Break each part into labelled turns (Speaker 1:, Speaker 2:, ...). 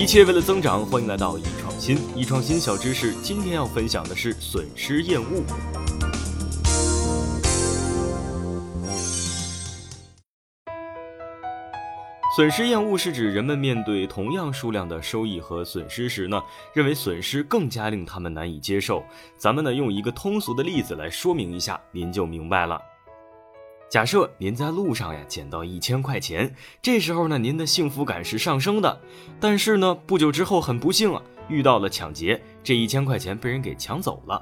Speaker 1: 一切为了增长，欢迎来到易创新。易创新小知识，今天要分享的是损失厌恶。损失厌恶是指人们面对同样数量的收益和损失时呢，认为损失更加令他们难以接受。咱们呢用一个通俗的例子来说明一下，您就明白了。假设您在路上呀捡到一千块钱，这时候呢您的幸福感是上升的，但是呢不久之后很不幸啊遇到了抢劫，这一千块钱被人给抢走了。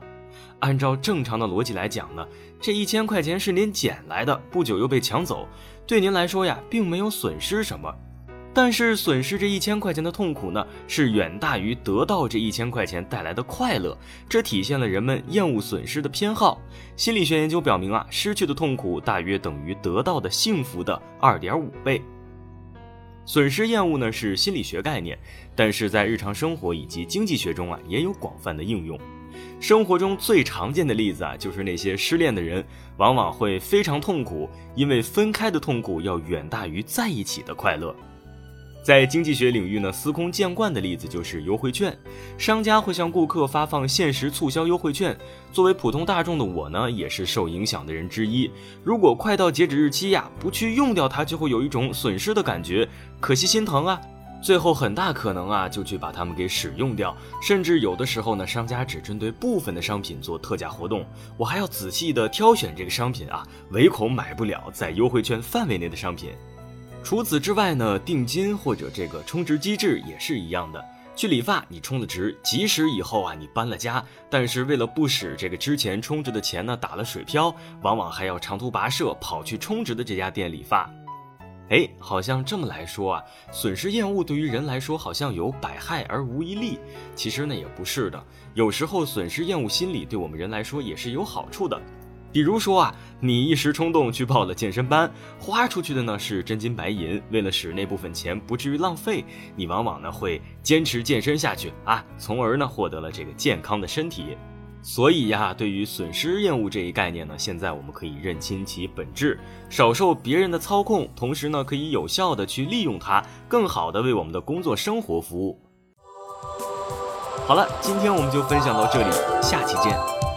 Speaker 1: 按照正常的逻辑来讲呢，这一千块钱是您捡来的，不久又被抢走，对您来说呀并没有损失什么。但是损失这一千块钱的痛苦呢，是远大于得到这一千块钱带来的快乐。这体现了人们厌恶损失的偏好。心理学研究表明啊，失去的痛苦大约等于得到的幸福的二点五倍。损失厌恶呢是心理学概念，但是在日常生活以及经济学中啊也有广泛的应用。生活中最常见的例子啊，就是那些失恋的人往往会非常痛苦，因为分开的痛苦要远大于在一起的快乐。在经济学领域呢，司空见惯的例子就是优惠券，商家会向顾客发放限时促销优惠券。作为普通大众的我呢，也是受影响的人之一。如果快到截止日期呀，不去用掉它，就会有一种损失的感觉，可惜心疼啊。最后很大可能啊，就去把它们给使用掉。甚至有的时候呢，商家只针对部分的商品做特价活动，我还要仔细的挑选这个商品啊，唯恐买不了在优惠券范围内的商品。除此之外呢，定金或者这个充值机制也是一样的。去理发，你充了值，即使以后啊你搬了家，但是为了不使这个之前充值的钱呢打了水漂，往往还要长途跋涉跑去充值的这家店理发。哎，好像这么来说啊，损失厌恶对于人来说好像有百害而无一利。其实呢也不是的，有时候损失厌恶心理对我们人来说也是有好处的。比如说啊，你一时冲动去报了健身班，花出去的呢是真金白银。为了使那部分钱不至于浪费，你往往呢会坚持健身下去啊，从而呢获得了这个健康的身体。所以呀，对于损失厌恶这一概念呢，现在我们可以认清其本质，少受别人的操控，同时呢可以有效的去利用它，更好的为我们的工作生活服务。好了，今天我们就分享到这里，下期见。